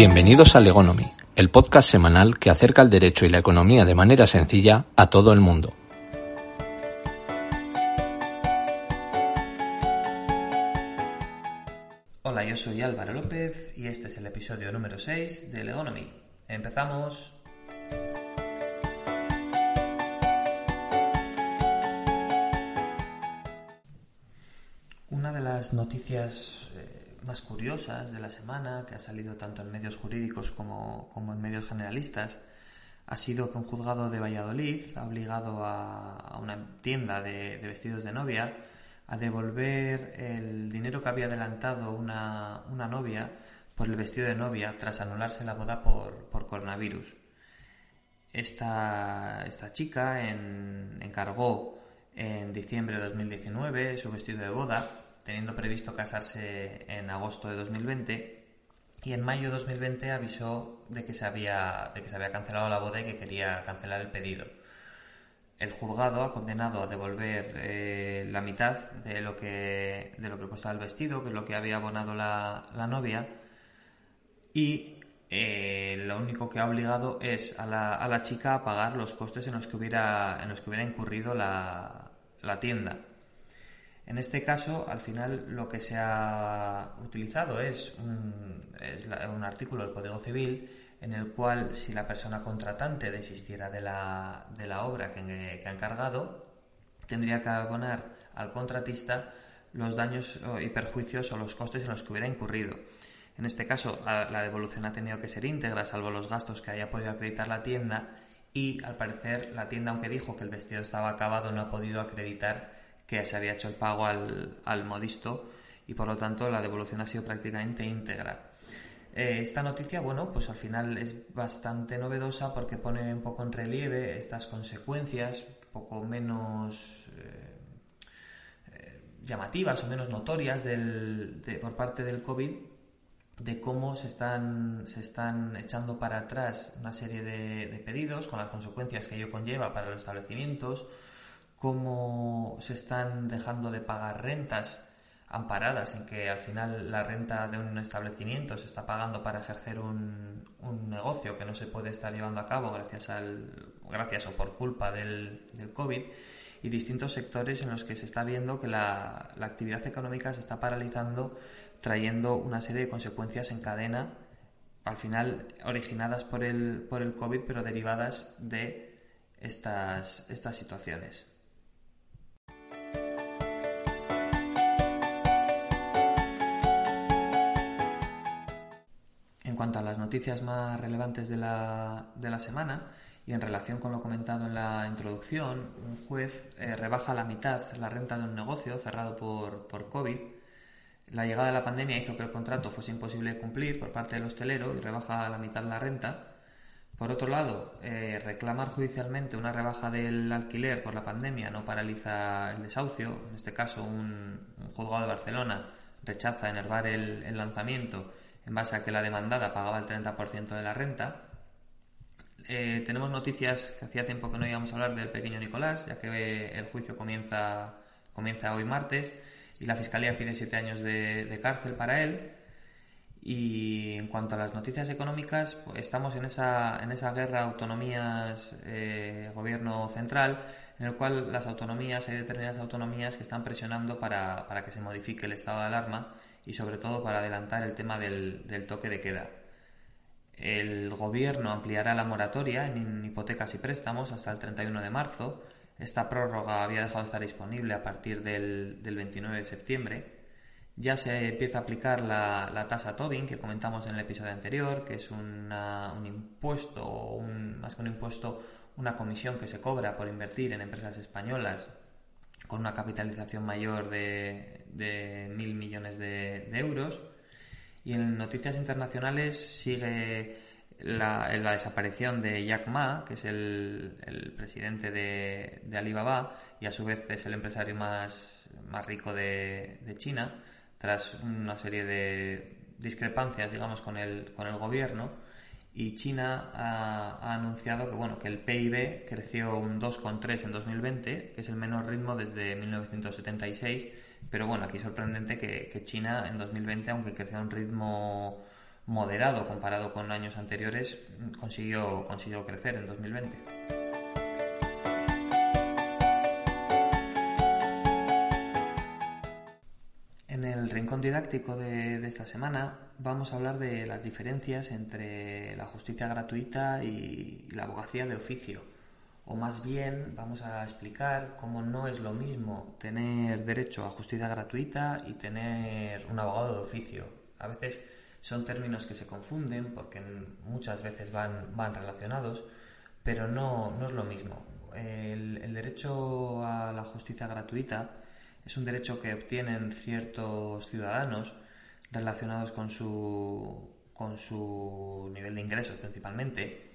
Bienvenidos a Legonomy, el podcast semanal que acerca el derecho y la economía de manera sencilla a todo el mundo. Hola, yo soy Álvaro López y este es el episodio número 6 de Legonomy. Empezamos. Una de las noticias más curiosas de la semana, que ha salido tanto en medios jurídicos como, en medios generalistas, ha sido que un juzgado de Valladolid ha obligado a, una tienda de, vestidos de novia a devolver el dinero que había adelantado una, novia por el vestido de novia tras anularse la boda por, coronavirus. Esta, esta chica encargó en diciembre de 2019 su vestido de boda, teniendo previsto casarse en agosto de 2020 y en mayo de 2020 avisó de que se había, de que se había cancelado la boda y que quería cancelar el pedido. El juzgado ha condenado a devolver eh, la mitad de lo, que, de lo que costaba el vestido, que es lo que había abonado la, novia, y eh, lo único que ha obligado es a la, a la, chica a pagar los costes en los que hubiera, en los que hubiera incurrido la, la tienda. En este caso, al final, lo que se ha utilizado es un, artículo del Código Civil en el cual, si la persona contratante desistiera de la, obra que, ha encargado, tendría que abonar al contratista los daños y perjuicios o los costes en los que hubiera incurrido. En este caso, la devolución ha tenido que ser íntegra, salvo los gastos que haya podido acreditar la tienda, y al parecer la tienda, aunque dijo que el vestido estaba acabado, no ha podido acreditar que se había hecho el pago al, modisto y por lo tanto la devolución ha sido prácticamente íntegra. Eh, esta noticia, bueno, pues al final es bastante novedosa porque pone un poco en relieve estas consecuencias, poco menos eh, eh, llamativas o menos notorias por parte del COVID de cómo se están, se están echando para atrás una serie de, pedidos con las consecuencias que ello conlleva para los establecimientos, cómo se están dejando de pagar rentas amparadas en que al final la renta de un establecimiento se está pagando para ejercer un, negocio que no se puede estar llevando a cabo gracias, al, gracias o por culpa del, del COVID y distintos sectores en los que se está viendo que la, la actividad económica se está paralizando trayendo una serie de consecuencias en cadena, al final originadas por el, por el COVID, pero derivadas de estas, estas situaciones. Cuanto a las noticias más relevantes de la, de la semana, y en relación con lo comentado en la introducción, un juez eh, rebaja la mitad la renta de un negocio cerrado por, por COVID la llegada de la pandemia hizo que el contrato fuese imposible de cumplir por parte del hostelero y rebaja a la mitad la renta. Por otro lado, eh, reclamar judicialmente una rebaja del alquiler por la pandemia no paraliza el desahucio. En este caso, un, juzgado de Barcelona rechaza enervar el, lanzamiento en base a que la demandada pagaba el 30% de la renta. Eh, tenemos noticias que hacía tiempo que no íbamos a hablar del pequeño Nicolás, ya que el juicio comienza, comienza hoy martes y la Fiscalía pide siete años de, cárcel para él. Y en cuanto a las noticias económicas, pues estamos en esa, en esa guerra autonomías-gobierno eh, central, en el cual las autonomías, hay determinadas autonomías que están presionando para, que se modifique el estado de alarma y sobre todo para adelantar el tema del, del toque de queda. El gobierno ampliará la moratoria en hipotecas y préstamos hasta el 31 de marzo esta prórroga había dejado de estar disponible a partir del, 29 de septiembre. Ya se empieza a aplicar la, tasa Tobin que comentamos en el episodio anterior, que es un impuesto, o más que un impuesto, una comisión que se cobra por invertir en empresas españolas con una capitalización mayor de, mil millones de, de euros. Y en noticias internacionales sigue la, la, desaparición de Jack Ma, que es el, presidente de, Alibaba y a su vez es el empresario más, más rico de, China, tras una serie de discrepancias, digamos, con el, con el gobierno. Y China ha, anunciado que, bueno, que el PIB creció un 2,3 en 2020, que es el menor ritmo desde 1976. Pero bueno, aquí sorprendente que, que China en 2020, aunque creció a un ritmo moderado comparado con años anteriores, consiguió, consiguió crecer en 2020. Rincón didáctico de, esta semana vamos a hablar de las diferencias entre la justicia gratuita y, la abogacía de oficio. O más bien vamos a explicar cómo no es lo mismo tener derecho a justicia gratuita y tener un abogado de oficio. A veces son términos que se confunden porque muchas veces van, van relacionados, pero no, no es lo mismo. el derecho a la justicia gratuita es un derecho que obtienen ciertos ciudadanos relacionados con su, nivel de ingresos principalmente.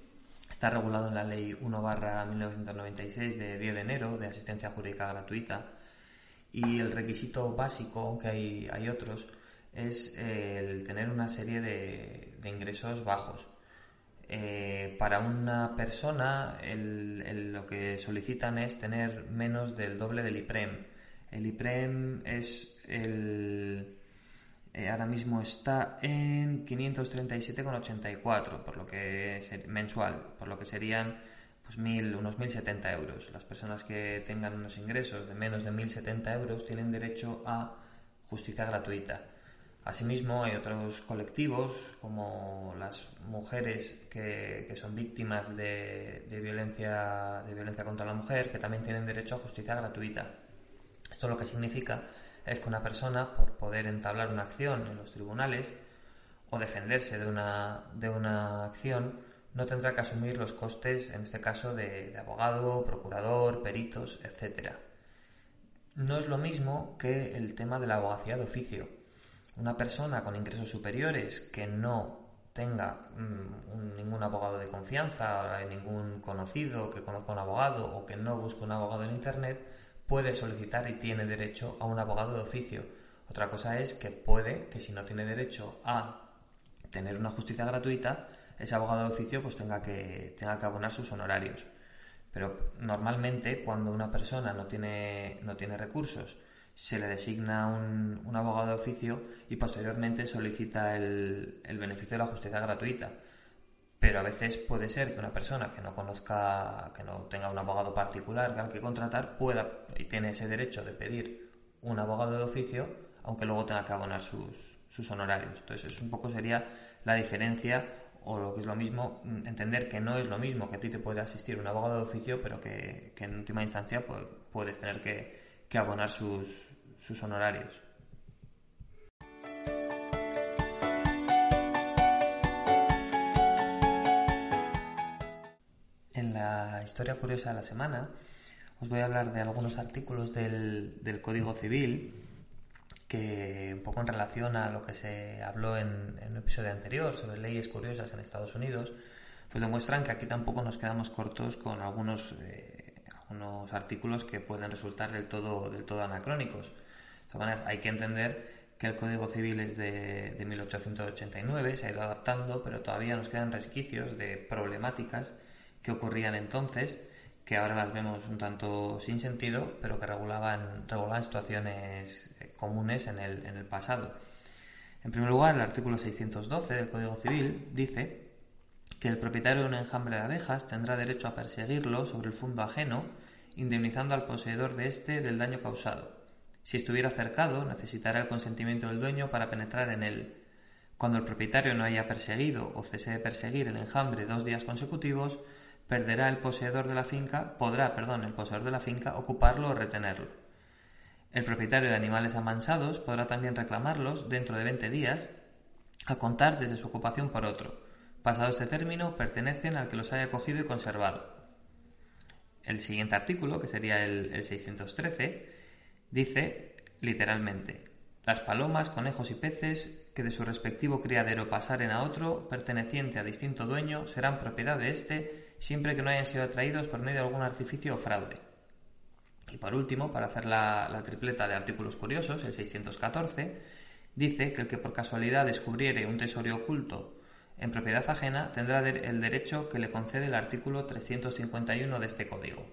Está regulado en la Ley 1 1996 de 10 de enero de asistencia jurídica gratuita y el requisito básico, aunque hay, hay otros, es el tener una serie de, ingresos bajos. Eh, para una persona lo que solicitan es tener menos del doble del IPREM, el IPREM es el... Eh, ahora mismo está en 537,84 por lo que mensual, por lo que serían pues mil, unos 1.070 euros. Las personas que tengan unos ingresos de menos de 1.070 euros tienen derecho a justicia gratuita. Asimismo, hay otros colectivos como las mujeres que, son víctimas de, violencia, de violencia contra la mujer que también tienen derecho a justicia gratuita. Esto lo que significa es que una persona, por poder entablar una acción en los tribunales o defenderse de una, de una acción, no tendrá que asumir los costes, en este caso, de, abogado, procurador, peritos, etc. No es lo mismo que el tema de la abogacía de oficio. Una persona con ingresos superiores que no tenga mm, ningún abogado de confianza, ningún conocido que conozca un abogado o que no busque un abogado en Internet, puede solicitar y tiene derecho a un abogado de oficio. Otra cosa es que puede que si no tiene derecho a tener una justicia gratuita, ese abogado de oficio pues tenga que, tenga que abonar sus honorarios. Pero normalmente cuando una persona no tiene, no tiene recursos, se le designa un, abogado de oficio y posteriormente solicita el, el beneficio de la justicia gratuita pero a veces puede ser que una persona que no conozca, que no tenga un abogado particular al que contratar, pueda y tiene ese derecho de pedir un abogado de oficio, aunque luego tenga que abonar sus, sus honorarios. Entonces, eso un poco sería la diferencia o lo que es lo mismo, entender que no es lo mismo que a ti te puede asistir un abogado de oficio, pero que, en última instancia pues, puedes tener que, que abonar sus, sus honorarios. Historia curiosa de la semana, os voy a hablar de algunos artículos del, del Código Civil que un poco en relación a lo que se habló en, en, un episodio anterior sobre leyes curiosas en Estados Unidos, pues demuestran que aquí tampoco nos quedamos cortos con algunos, eh, algunos artículos que pueden resultar del todo, del todo anacrónicos. De hay que entender que el Código Civil es de, de 1889, se ha ido adaptando, pero todavía nos quedan resquicios de problemáticas que ocurrían entonces, que ahora las vemos un tanto sin sentido, pero que regulaban, regulaban situaciones eh, comunes en el, en el pasado. En primer lugar, el artículo 612 del Código Civil dice que el propietario de un enjambre de abejas tendrá derecho a perseguirlo sobre el fondo ajeno, indemnizando al poseedor de éste del daño causado. Si estuviera cercado, necesitará el consentimiento del dueño para penetrar en él. Cuando el propietario no haya perseguido o cese de perseguir el enjambre dos días consecutivos, perderá el poseedor de la finca, podrá, perdón, el poseedor de la finca ocuparlo o retenerlo. El propietario de animales amansados podrá también reclamarlos dentro de 20 días a contar desde su ocupación por otro. Pasado este término, pertenecen al que los haya cogido y conservado. El siguiente artículo, que sería el, el 613, dice literalmente, las palomas, conejos y peces que de su respectivo criadero pasaren a otro, perteneciente a distinto dueño, serán propiedad de éste siempre que no hayan sido atraídos por medio de algún artificio o fraude. Y por último, para hacer la, tripleta de artículos curiosos, el 614, dice que el que por casualidad descubriere un tesoro oculto en propiedad ajena tendrá el derecho que le concede el artículo 351 de este código.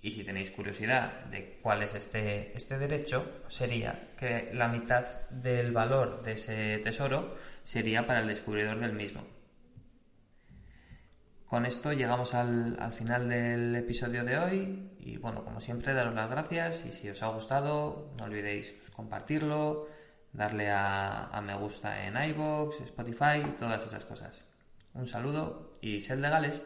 Y si tenéis curiosidad de cuál es este, este derecho, sería que la mitad del valor de ese tesoro sería para el descubridor del mismo. Con esto llegamos al, al, final del episodio de hoy y bueno, como siempre, daros las gracias y si os ha gustado, no olvidéis compartirlo, darle a, a, me gusta en iBox, Spotify, todas esas cosas. Un saludo y sed legales.